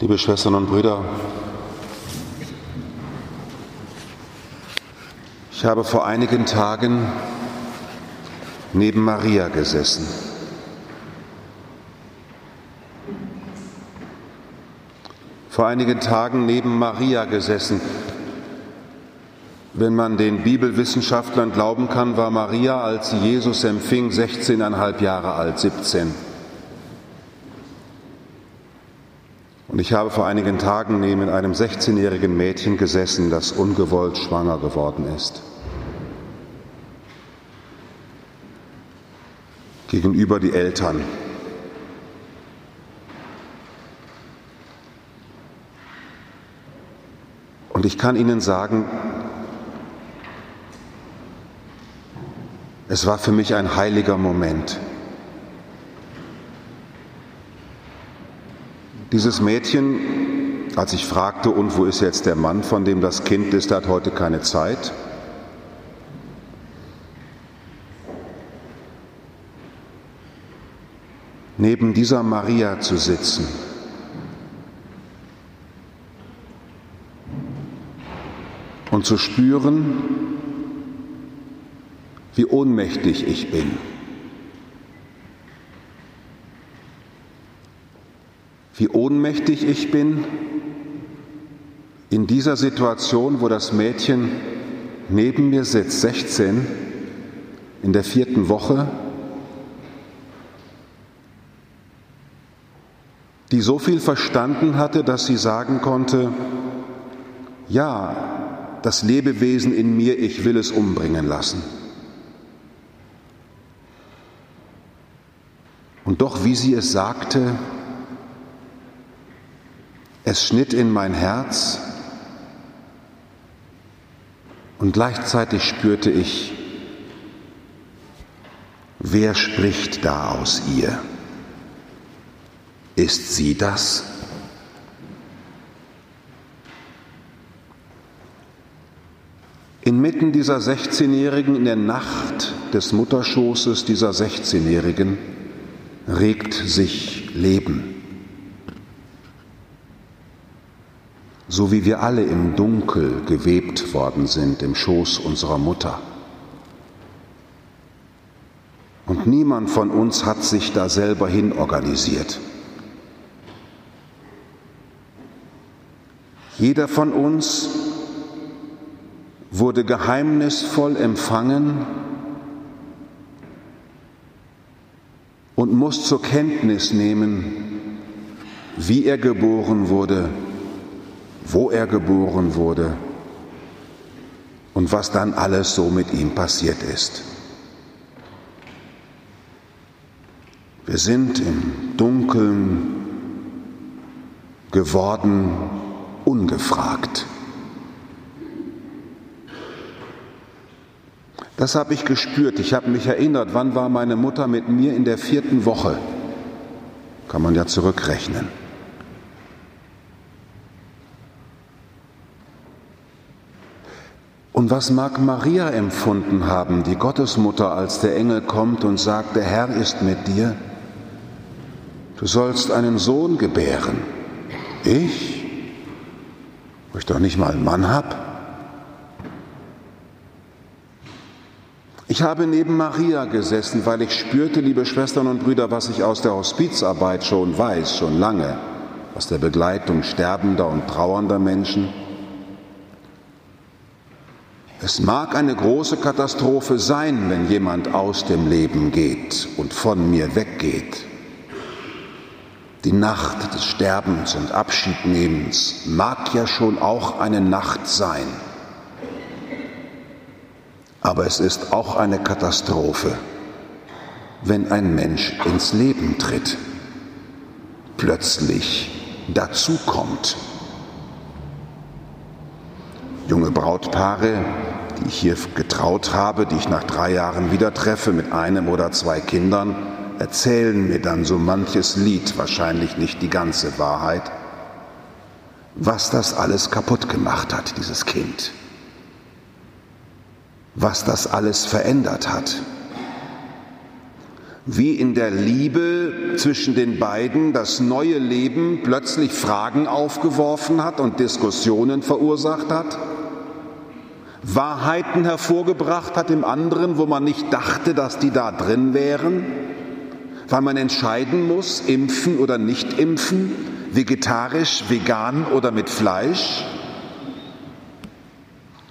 Liebe Schwestern und Brüder, ich habe vor einigen Tagen neben Maria gesessen. Vor einigen Tagen neben Maria gesessen. Wenn man den Bibelwissenschaftlern glauben kann, war Maria, als sie Jesus empfing, 16,5 Jahre alt, 17. Und ich habe vor einigen Tagen neben einem 16-jährigen Mädchen gesessen, das ungewollt schwanger geworden ist. Gegenüber die Eltern. Und ich kann Ihnen sagen, es war für mich ein heiliger Moment. Dieses Mädchen, als ich fragte, und wo ist jetzt der Mann, von dem das Kind ist, der hat heute keine Zeit, neben dieser Maria zu sitzen, und zu spüren, wie ohnmächtig ich bin. Wie ohnmächtig ich bin in dieser Situation, wo das Mädchen neben mir sitzt, 16, in der vierten Woche, die so viel verstanden hatte, dass sie sagen konnte, ja, das Lebewesen in mir, ich will es umbringen lassen. Und doch, wie sie es sagte, es schnitt in mein Herz und gleichzeitig spürte ich, wer spricht da aus ihr? Ist sie das? Inmitten dieser 16-Jährigen, in der Nacht des Mutterschoßes dieser 16-Jährigen, regt sich Leben. So wie wir alle im Dunkel gewebt worden sind im Schoß unserer Mutter. Und niemand von uns hat sich da selber hin organisiert. Jeder von uns wurde geheimnisvoll empfangen und muss zur Kenntnis nehmen, wie er geboren wurde wo er geboren wurde und was dann alles so mit ihm passiert ist. Wir sind im Dunkeln geworden, ungefragt. Das habe ich gespürt. Ich habe mich erinnert, wann war meine Mutter mit mir in der vierten Woche? Kann man ja zurückrechnen. Und was mag Maria empfunden haben, die Gottesmutter, als der Engel kommt und sagt, der Herr ist mit dir? Du sollst einen Sohn gebären. Ich? Wo ich doch nicht mal einen Mann hab? Ich habe neben Maria gesessen, weil ich spürte, liebe Schwestern und Brüder, was ich aus der Hospizarbeit schon weiß, schon lange, aus der Begleitung sterbender und trauernder Menschen es mag eine große Katastrophe sein, wenn jemand aus dem Leben geht und von mir weggeht. Die Nacht des Sterbens und Abschiednehmens mag ja schon auch eine Nacht sein. Aber es ist auch eine Katastrophe, wenn ein Mensch ins Leben tritt, plötzlich dazukommt junge Brautpaare, ich hier getraut habe, die ich nach drei Jahren wieder treffe mit einem oder zwei Kindern, erzählen mir dann so manches Lied, wahrscheinlich nicht die ganze Wahrheit, was das alles kaputt gemacht hat, dieses Kind. Was das alles verändert hat. wie in der Liebe zwischen den beiden das neue Leben plötzlich Fragen aufgeworfen hat und Diskussionen verursacht hat, Wahrheiten hervorgebracht hat im anderen, wo man nicht dachte, dass die da drin wären, weil man entscheiden muss, impfen oder nicht impfen, vegetarisch, vegan oder mit Fleisch.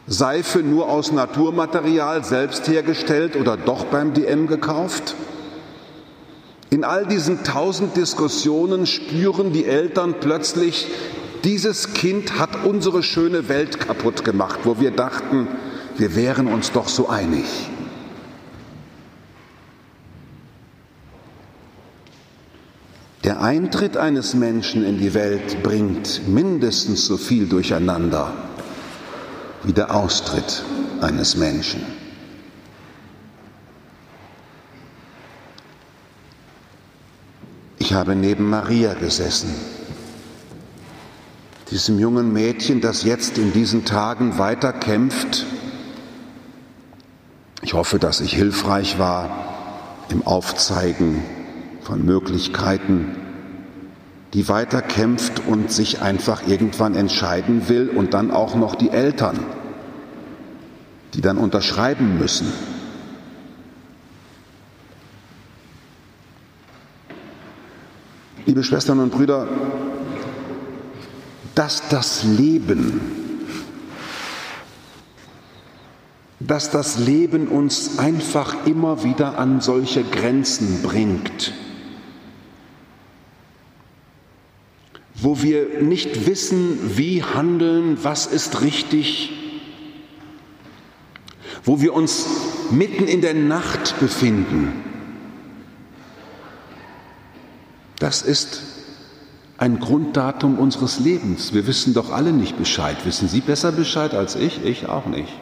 Seife nur aus Naturmaterial selbst hergestellt oder doch beim DM gekauft? In all diesen tausend Diskussionen spüren die Eltern plötzlich, dieses Kind hat unsere schöne Welt kaputt gemacht, wo wir dachten, wir wären uns doch so einig. Der Eintritt eines Menschen in die Welt bringt mindestens so viel durcheinander wie der Austritt eines Menschen. Ich habe neben Maria gesessen, diesem jungen Mädchen, das jetzt in diesen Tagen weiter kämpft. Ich hoffe, dass ich hilfreich war im Aufzeigen von Möglichkeiten, die weiter kämpft und sich einfach irgendwann entscheiden will und dann auch noch die Eltern, die dann unterschreiben müssen. Liebe Schwestern und Brüder, dass das Leben, dass das Leben uns einfach immer wieder an solche Grenzen bringt, wo wir nicht wissen, wie handeln, was ist richtig, wo wir uns mitten in der Nacht befinden. Das ist ein Grunddatum unseres Lebens. Wir wissen doch alle nicht Bescheid. Wissen Sie besser Bescheid als ich? Ich auch nicht.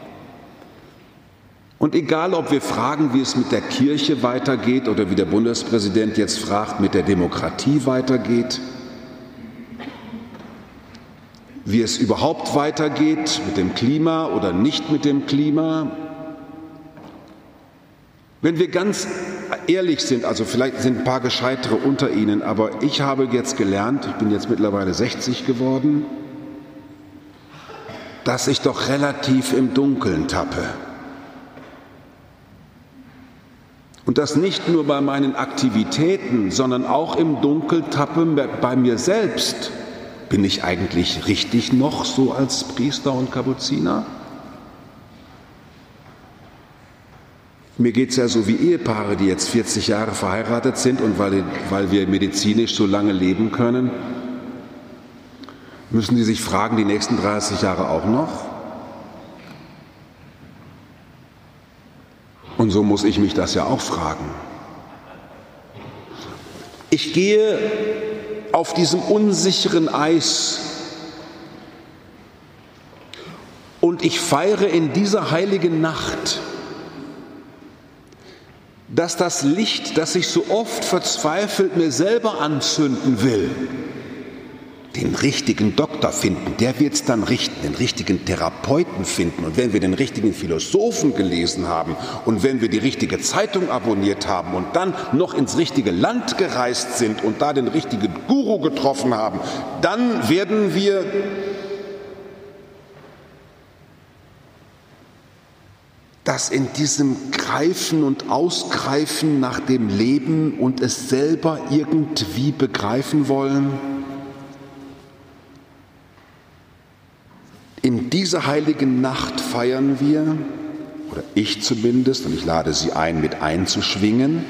Und egal, ob wir fragen, wie es mit der Kirche weitergeht oder wie der Bundespräsident jetzt fragt, mit der Demokratie weitergeht, wie es überhaupt weitergeht mit dem Klima oder nicht mit dem Klima, wenn wir ganz ehrlich sind, also vielleicht sind ein paar Gescheitere unter Ihnen, aber ich habe jetzt gelernt, ich bin jetzt mittlerweile 60 geworden, dass ich doch relativ im Dunkeln tappe. Und das nicht nur bei meinen Aktivitäten, sondern auch im Dunkeln tappe bei mir selbst. Bin ich eigentlich richtig noch so als Priester und Kapuziner? Mir geht es ja so wie Ehepaare, die jetzt 40 Jahre verheiratet sind und weil, weil wir medizinisch so lange leben können, müssen die sich fragen, die nächsten 30 Jahre auch noch? Und so muss ich mich das ja auch fragen. Ich gehe auf diesem unsicheren Eis und ich feiere in dieser heiligen Nacht dass das Licht, das ich so oft verzweifelt mir selber anzünden will, den richtigen Doktor finden, der wird es dann richten, den richtigen Therapeuten finden. Und wenn wir den richtigen Philosophen gelesen haben und wenn wir die richtige Zeitung abonniert haben und dann noch ins richtige Land gereist sind und da den richtigen Guru getroffen haben, dann werden wir dass in diesem Greifen und Ausgreifen nach dem Leben und es selber irgendwie begreifen wollen, in dieser heiligen Nacht feiern wir, oder ich zumindest, und ich lade Sie ein, mit einzuschwingen.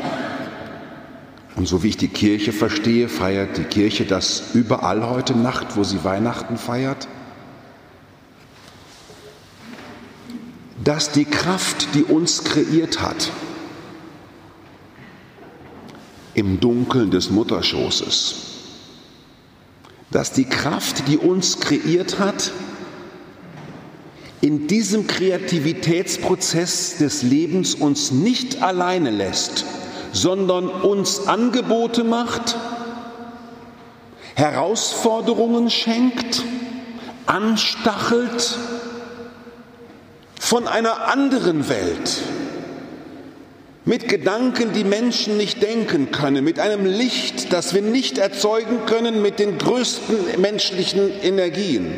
Und so wie ich die Kirche verstehe, feiert die Kirche das überall heute Nacht, wo sie Weihnachten feiert. Dass die Kraft, die uns kreiert hat, im Dunkeln des Mutterschoßes, dass die Kraft, die uns kreiert hat, in diesem Kreativitätsprozess des Lebens uns nicht alleine lässt, sondern uns Angebote macht, Herausforderungen schenkt, anstachelt, von einer anderen Welt, mit Gedanken, die Menschen nicht denken können, mit einem Licht, das wir nicht erzeugen können, mit den größten menschlichen Energien,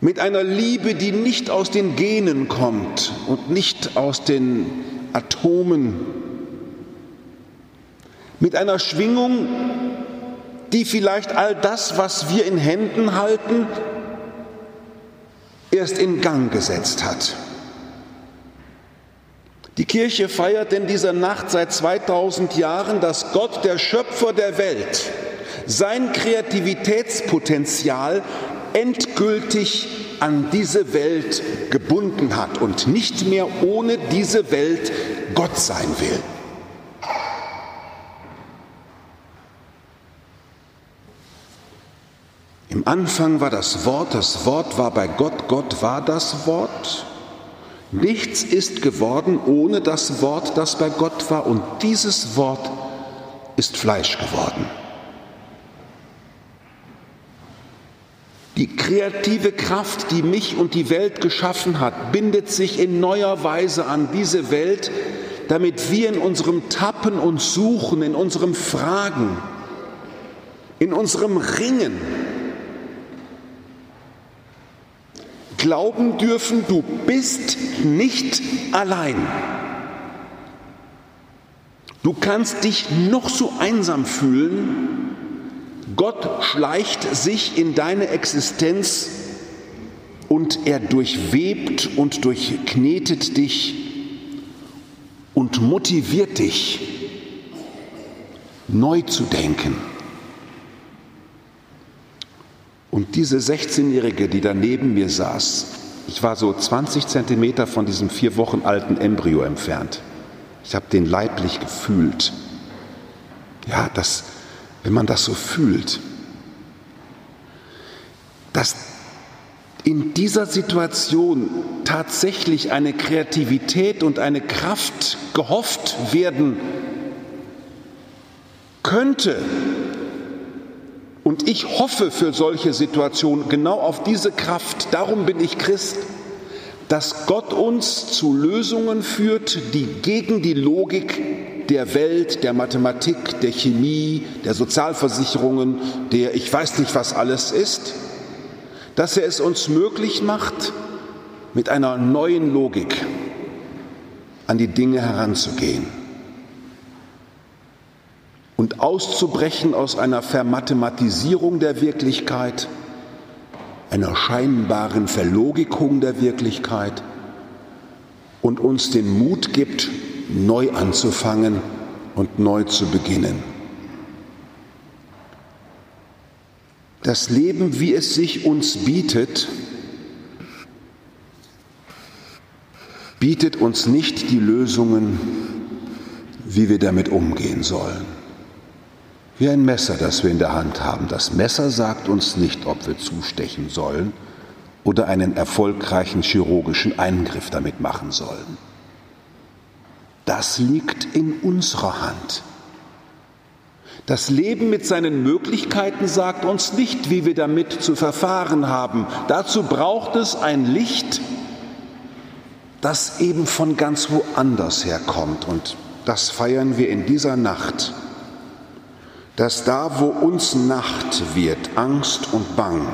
mit einer Liebe, die nicht aus den Genen kommt und nicht aus den Atomen, mit einer Schwingung, die vielleicht all das, was wir in Händen halten, erst in Gang gesetzt hat. Die Kirche feiert in dieser Nacht seit 2000 Jahren, dass Gott, der Schöpfer der Welt, sein Kreativitätspotenzial endgültig an diese Welt gebunden hat und nicht mehr ohne diese Welt Gott sein will. Im Anfang war das Wort, das Wort war bei Gott, Gott war das Wort. Nichts ist geworden ohne das Wort, das bei Gott war, und dieses Wort ist Fleisch geworden. Die kreative Kraft, die mich und die Welt geschaffen hat, bindet sich in neuer Weise an diese Welt, damit wir in unserem Tappen und Suchen, in unserem Fragen, in unserem Ringen glauben dürfen, du bist nicht allein. Du kannst dich noch so einsam fühlen, Gott schleicht sich in deine Existenz und er durchwebt und durchknetet dich und motiviert dich, neu zu denken. Und diese 16-Jährige, die da neben mir saß, ich war so 20 Zentimeter von diesem vier Wochen alten Embryo entfernt. Ich habe den leiblich gefühlt. Ja, das, wenn man das so fühlt, dass in dieser Situation tatsächlich eine Kreativität und eine Kraft gehofft werden könnte, und ich hoffe für solche Situationen genau auf diese Kraft. Darum bin ich Christ, dass Gott uns zu Lösungen führt, die gegen die Logik der Welt, der Mathematik, der Chemie, der Sozialversicherungen, der ich weiß nicht was alles ist, dass er es uns möglich macht, mit einer neuen Logik an die Dinge heranzugehen und auszubrechen aus einer Vermathematisierung der Wirklichkeit, einer scheinbaren Verlogikung der Wirklichkeit und uns den Mut gibt, neu anzufangen und neu zu beginnen. Das Leben, wie es sich uns bietet, bietet uns nicht die Lösungen, wie wir damit umgehen sollen wie ein Messer, das wir in der Hand haben. Das Messer sagt uns nicht, ob wir zustechen sollen oder einen erfolgreichen chirurgischen Eingriff damit machen sollen. Das liegt in unserer Hand. Das Leben mit seinen Möglichkeiten sagt uns nicht, wie wir damit zu verfahren haben. Dazu braucht es ein Licht, das eben von ganz woanders herkommt. Und das feiern wir in dieser Nacht dass da, wo uns Nacht wird, Angst und Bang,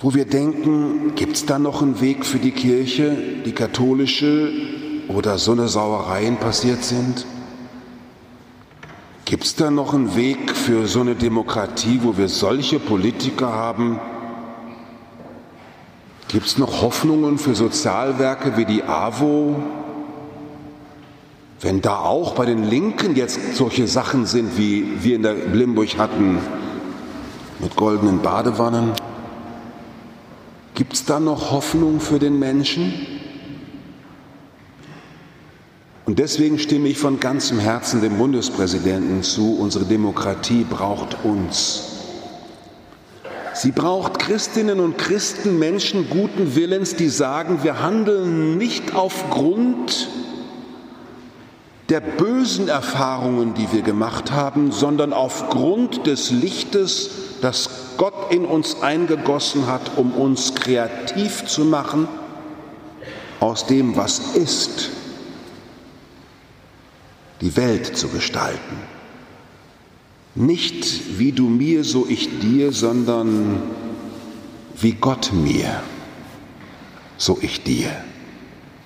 wo wir denken, gibt es da noch einen Weg für die Kirche, die katholische, oder so eine Sauereien passiert sind? Gibt es da noch einen Weg für so eine Demokratie, wo wir solche Politiker haben? Gibt es noch Hoffnungen für Sozialwerke wie die AWO, wenn da auch bei den Linken jetzt solche Sachen sind, wie wir in der Limburg hatten, mit goldenen Badewannen, gibt es da noch Hoffnung für den Menschen? Und deswegen stimme ich von ganzem Herzen dem Bundespräsidenten zu, unsere Demokratie braucht uns. Sie braucht Christinnen und Christen, Menschen guten Willens, die sagen, wir handeln nicht aufgrund der bösen Erfahrungen, die wir gemacht haben, sondern aufgrund des Lichtes, das Gott in uns eingegossen hat, um uns kreativ zu machen aus dem, was ist, die Welt zu gestalten. Nicht wie du mir, so ich dir, sondern wie Gott mir, so ich dir.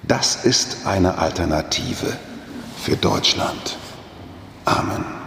Das ist eine Alternative für Deutschland. Amen.